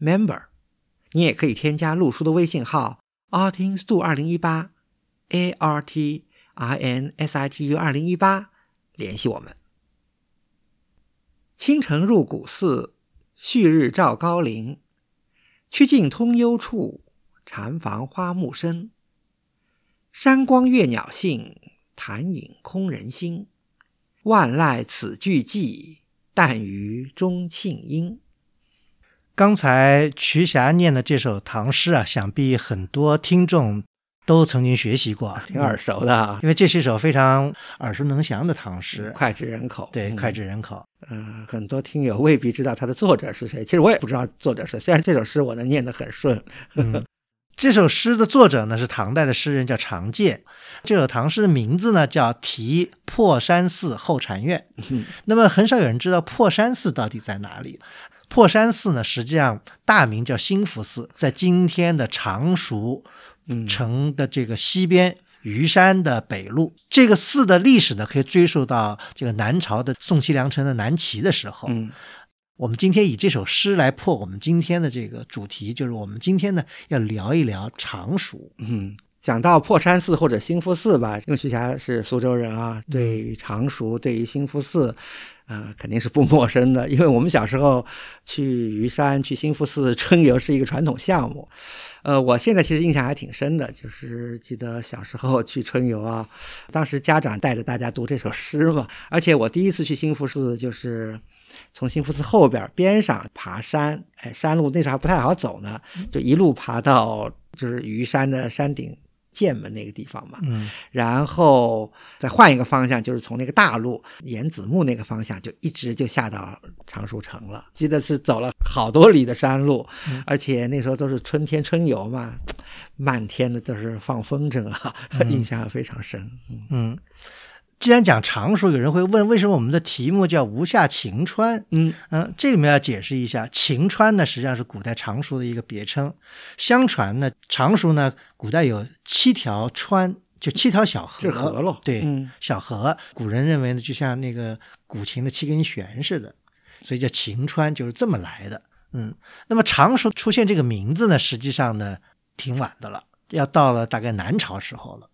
member。你也可以添加陆叔的微信号 artinstu 二零一八 a r t i n s i t u 二零一八联系我们。清晨入古寺，旭日照高林。曲径通幽处，禅房花木深。山光悦鸟性，潭影空人心。万籁此俱寂，但余钟磬音。刚才瞿霞念的这首唐诗啊，想必很多听众都曾经学习过，挺耳熟的啊。因为这是一首非常耳熟能详的唐诗，脍炙人口。对，脍炙人口。嗯，很多听友未必知道它的作者是谁，其实我也不知道作者是谁。虽然这首诗我能念得很顺。嗯，这首诗的作者呢是唐代的诗人，叫常介。这首唐诗的名字呢叫《题破山寺后禅院》。那么很少有人知道破山寺到底在哪里。破山寺呢，实际上大名叫兴福寺，在今天的常熟城的这个西边，虞山的北路。这个寺的历史呢，可以追溯到这个南朝的宋齐梁陈的南齐的时候。嗯，我们今天以这首诗来破我们今天的这个主题，就是我们今天呢要聊一聊常熟。嗯，讲到破山寺或者兴福寺吧，因为徐霞是苏州人啊，对于常熟，对于兴福寺。呃，肯定是不 陌生的，因为我们小时候去虞山、去兴福寺春游是一个传统项目。呃，我现在其实印象还挺深的，就是记得小时候去春游啊，当时家长带着大家读这首诗嘛。而且我第一次去兴福寺，就是从兴福寺后边边上爬山，哎，山路那时候还不太好走呢，就一路爬到就是虞山的山顶。剑门那个地方嘛，嗯，然后再换一个方向，就是从那个大路沿子木那个方向，就一直就下到常熟城了。记得是走了好多里的山路，而且那时候都是春天春游嘛，漫天的都是放风筝啊，印象非常深。嗯。既然讲常熟，有人会问，为什么我们的题目叫无下晴川？嗯嗯，这里面要解释一下，晴川呢实际上是古代常熟的一个别称。相传呢，常熟呢古代有七条川，就七条小河，是河喽。对，小河，古人认为呢，就像那个古琴的七根弦似的，所以叫晴川，就是这么来的。嗯，那么常熟出现这个名字呢，实际上呢挺晚的了，要到了大概南朝时候了，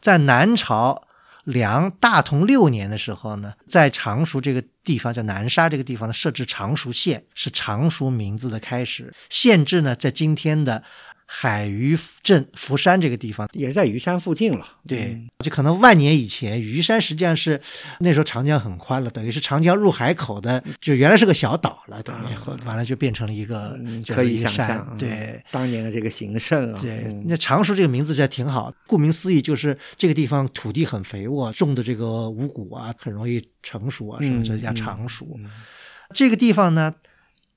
在南朝。梁大同六年的时候呢，在常熟这个地方叫南沙这个地方呢，设置常熟县，是常熟名字的开始。县治呢，在今天的。海虞镇福山这个地方。也是在虞山附近了，对，就可能万年以前，虞山实际上是那时候长江很宽了，等于是长江入海口的，就原来是个小岛了，等于完了就变成了一个可以想象，对，当年的这个形胜啊，对，那常熟这个名字这挺好，顾名思义就是这个地方土地很肥沃，种的这个五谷啊很容易成熟啊，什么这叫常熟。这个地方呢。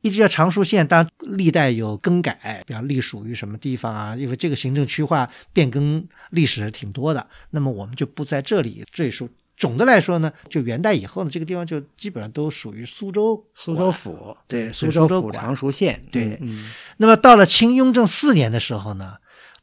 一直叫常熟县，当历代有更改，比方隶属于什么地方啊？因为这个行政区划变更历史挺多的，那么我们就不在这里赘述。总的来说呢，就元代以后呢，这个地方就基本上都属于苏州苏州府，对，苏州府常熟县，对。那么到了清雍正四年的时候呢，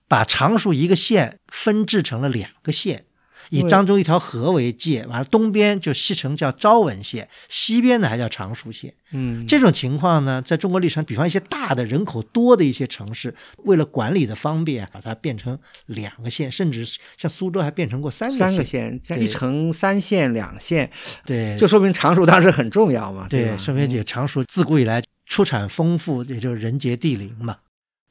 把常熟一个县分治成了两个县。以漳州一条河为界，完了东边就西城叫昭文县，西边呢还叫常熟县。嗯，这种情况呢，在中国历史上，比方一些大的人口多的一些城市，为了管理的方便，把它变成两个县，甚至像苏州还变成过三个三个县，一城三县两县。对，就说明常熟当时很重要嘛。对，说明这常熟自古以来出产丰富，也就是人杰地灵嘛。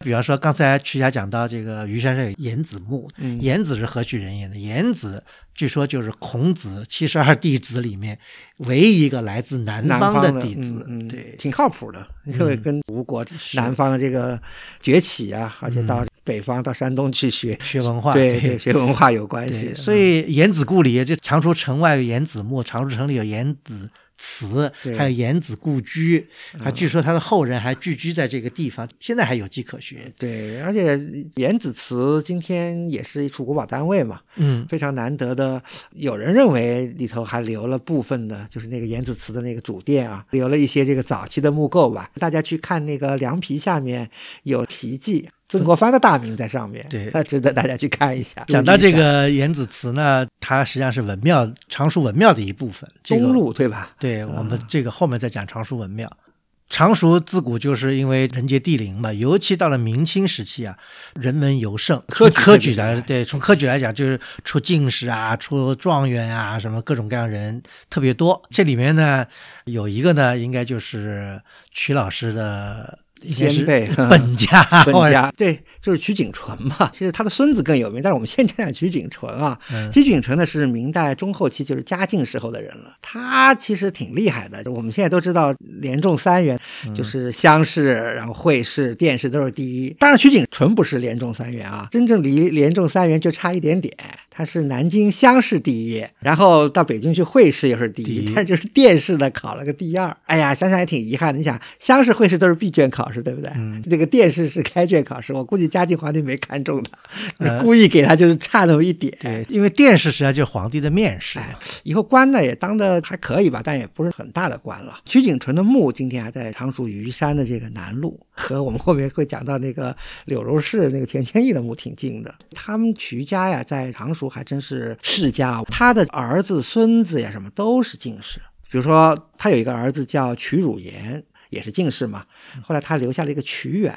比方说，刚才曲霞讲到这个虞山上有颜子墓，颜子是何许人也呢？颜子据说就是孔子七十二弟子里面唯一一个来自南方的弟子，对，挺靠谱的，因为跟吴国南方的这个崛起啊，而且到北方到山东去学学文化，对 对，学文化有关系。所以颜子故里就常熟城外有颜子墓，常熟城里有颜子祠，还有颜子故居，还据说他的后人还聚居在这个地方，现在还有迹可循。对，而且颜子祠今天也是一处国宝单位嘛，嗯，非常难得的。有人认为里头还留了部分的，就是那个颜子祠的那个主殿啊，留了一些这个早期的木构吧。大家去看那个凉皮下面有题记，曾国藩的大名在上面，对那值得大家去看一下。讲到这个颜子祠呢，它实际上是文庙常熟文庙的一部分。这个东路对吧？对我们这个后面再讲常熟文庙。常熟自古就是因为人杰地灵嘛，尤其到了明清时期啊，人文尤盛。科举科举特别厉害来，对，从科举来讲，就是出进士啊，出状元啊，什么各种各样人特别多。这里面呢，有一个呢，应该就是曲老师的先辈 本家，本家对，就是曲景淳嘛。其实他的孙子更有名，但是我们先讲讲曲景淳啊。嗯曲景淳呢是明代中后期，就是嘉靖时候的人了。他其实挺厉害的。我们现在都知道连中三元，嗯就是乡试，然后会试、殿试都是第一。当然，曲景淳不是连中三元啊，真正离连中三元就差一点点。他是南京乡试第一，然后到北京去会试又是第一，但是就是殿试呢考了个第二。哎呀，想想也挺遗憾的。你想，乡试、会试都是闭卷考试，对不对？嗯这个殿试是开卷考试，我估计嘉靖皇帝没看中他，呃故意给他就是差那么一点。对，因为殿试实际上就是皇帝的面试。哎，以后官呢也当的还可以吧，但也不是很大的官了。曲景纯的墓今天还在常熟虞山的这个南路，和我们后面会讲到那个柳如是那个钱谦益的墓挺近的。他们瞿家呀，在常熟还真是世家哦，他的儿子、孙子呀什么都是进士。比如说，他有一个儿子叫瞿汝言，也是进士嘛。后来他留下了一个瞿远，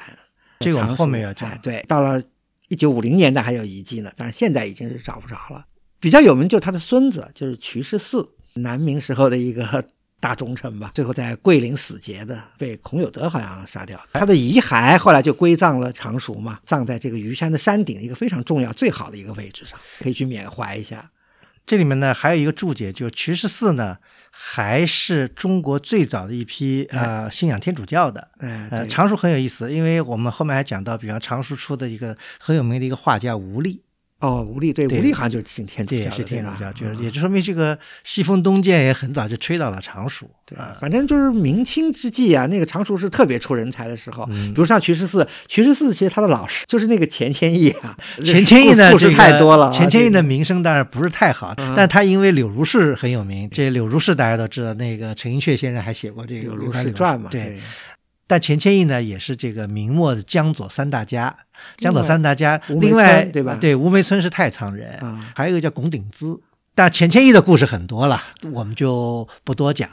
这个我们后面要讲哎对，到了一九五零年代还有遗迹呢，但是现在已经是找不着了。比较有名就是他的孙子，就是瞿世嗣，南明时候的一个大忠臣吧，最后在桂林死节的，被孔有德好像杀掉。他的遗骸后来就归葬了常熟嘛，葬在这个虞山的山顶一个非常重要、最好的一个位置上，可以去缅怀一下。这里面呢还有一个注解，就是瞿世四呢还是中国最早的一批呃信仰天主教的。哎，呃，常熟很有意思，因为我们后面还讲到，比方常熟出的一个很有名的一个画家吴立，哦，吴立对对吴立好像就是信天主教是天主教，就是嗯也就说明这个西风东渐也很早就吹到了常熟。对啊，反正就是明清之际啊，那个常熟是特别出人才的时候。嗯比如像瞿十四，瞿十四其实他的老师就是那个钱谦益啊。钱谦益呢，故事太多了啊。钱谦益的名声当然不是太好，嗯但他因为柳如是很有名。这柳如是大家都知道，那个陈寅恪先生还写过这个柳如是传嘛？对，但钱谦益呢，也是这个明末的江左三大家。江左三大家，另外对吧对，吴梅村是太仓人，啊还有一个叫龚鼎孳。但钱谦益的故事很多了，我们就不多讲。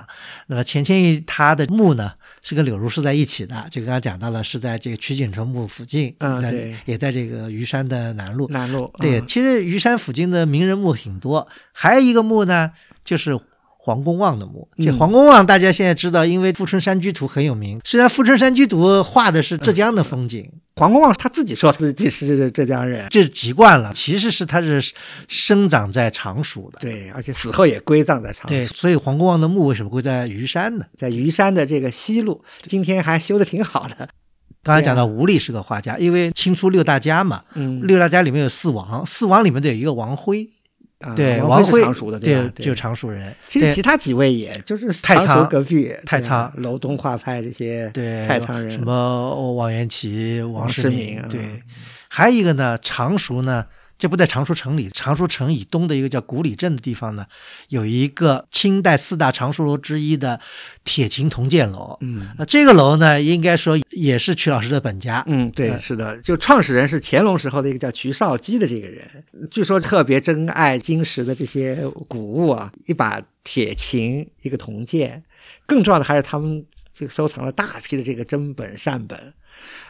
那么钱谦益他的墓呢，是跟柳如是在一起的，就刚刚讲到了，是在这个曲景城墓附近，嗯对也在这个虞山的南路。南路对，嗯其实虞山附近的名人墓挺多，还有一个墓呢，就是黄公望的墓。这嗯黄公望大家现在知道，因为《富春山居图》很有名。虽然，《富春山居图》画的是浙江的风景，黄公望他自己说自己是浙江人，这是籍贯了。其实是他是生长在常熟的。对，而且死后也归葬在常熟对，所以黄公望的墓为什么会在虞山呢？在虞山的这个西路，今天还修的挺好的。刚才讲到吴立是个画家，因为清初六大家嘛，嗯，六大家里面有四王，四王里面都有一个王辉，啊对，王王辉辉是常熟的，对吧？就是常熟人。其实其他几位也就是太仓隔壁，太仓楼东画派这些对，太仓人，什么王元祁、王世世民啊对，还有一个呢，常熟呢，这不在常熟城里，常熟城以东的一个叫古里镇的地方呢，有一个清代四大常熟楼之一的铁琴铜剑楼。嗯。啊，这个楼呢，应该说也是曲老师的本家。嗯，对，呃是的，就创始人是乾隆时候的一个叫瞿绍基的这个人，据说特别珍爱金石的这些古物啊，一把铁琴，一个铜剑，更重要的还是他们这个收藏了大批的这个真本善本，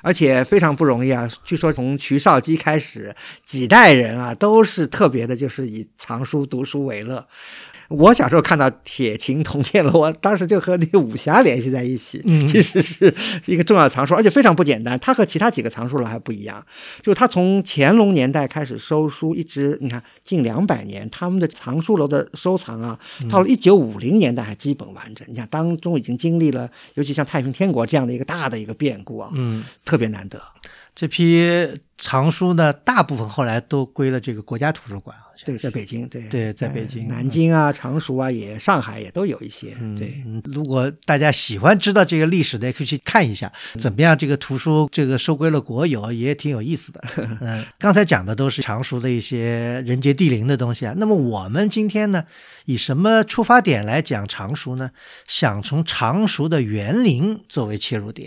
而且非常不容易啊。据说从瞿绍基开始，几代人啊都是特别的，就是以藏书读书为乐。我小时候看到铁琴铜剑楼，我当时就和那个武侠联系在一起，嗯其实是一个重要的藏书，而且非常不简单。它和其他几个藏书楼还不一样，就是它从乾隆年代开始收书，一直你看近两百年，他们的藏书楼的收藏啊，到了一九五零年代还基本完整。你想当中已经经历了，尤其像太平天国这样的一个大的一个变故啊，嗯，特别难得。这批藏书呢，大部分后来都归了这个国家图书馆，好像对，在北京，对对在北京呃南京啊、常熟啊，也上海也都有一些。对，嗯，如果大家喜欢知道这个历史的，也可以去看一下，怎么样这个图书这个收归了国有，也挺有意思的。嗯，刚才讲的都是常熟的一些人杰地灵的东西啊。那么我们今天呢，以什么出发点来讲常熟呢？想从常熟的园林作为切入点。